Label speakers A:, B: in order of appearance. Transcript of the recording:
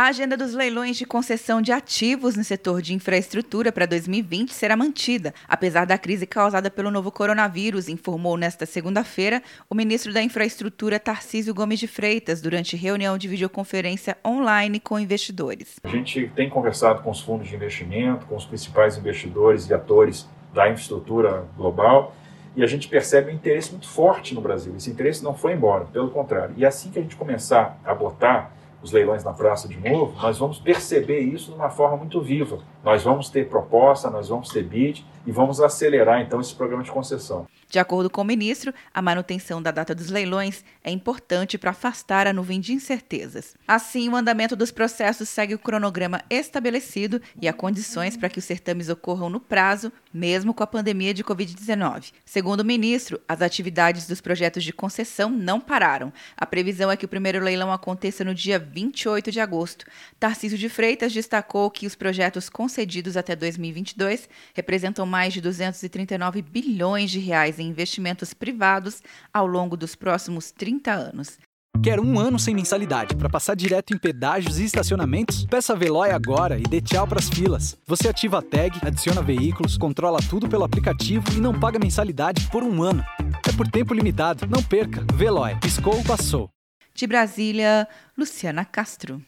A: A agenda dos leilões de concessão de ativos no setor de infraestrutura para 2020 será mantida, apesar da crise causada pelo novo coronavírus, informou nesta segunda-feira o ministro da Infraestrutura Tarcísio Gomes de Freitas durante reunião de videoconferência online com investidores.
B: A gente tem conversado com os fundos de investimento, com os principais investidores e atores da infraestrutura global e a gente percebe um interesse muito forte no Brasil. Esse interesse não foi embora, pelo contrário. E assim que a gente começar a botar os leilões na praça de novo, nós vamos perceber isso de uma forma muito viva. Nós vamos ter proposta, nós vamos ter bid e vamos acelerar então esse programa de concessão.
A: De acordo com o ministro, a manutenção da data dos leilões é importante para afastar a nuvem de incertezas. Assim, o andamento dos processos segue o cronograma estabelecido e há condições para que os certames ocorram no prazo, mesmo com a pandemia de Covid-19. Segundo o ministro, as atividades dos projetos de concessão não pararam. A previsão é que o primeiro leilão aconteça no dia 28 de agosto. Tarcísio de Freitas destacou que os projetos concedidos até 2022 representam mais de 239 bilhões de reais em investimentos privados ao longo dos próximos 30 anos.
C: Quer um ano sem mensalidade para passar direto em pedágios e estacionamentos? Peça a Veloy agora e dê tchau para as filas. Você ativa a tag, adiciona veículos, controla tudo pelo aplicativo e não paga mensalidade por um ano. É por tempo limitado. Não perca. Veloy. Piscou, passou.
A: De Brasília, Luciana Castro.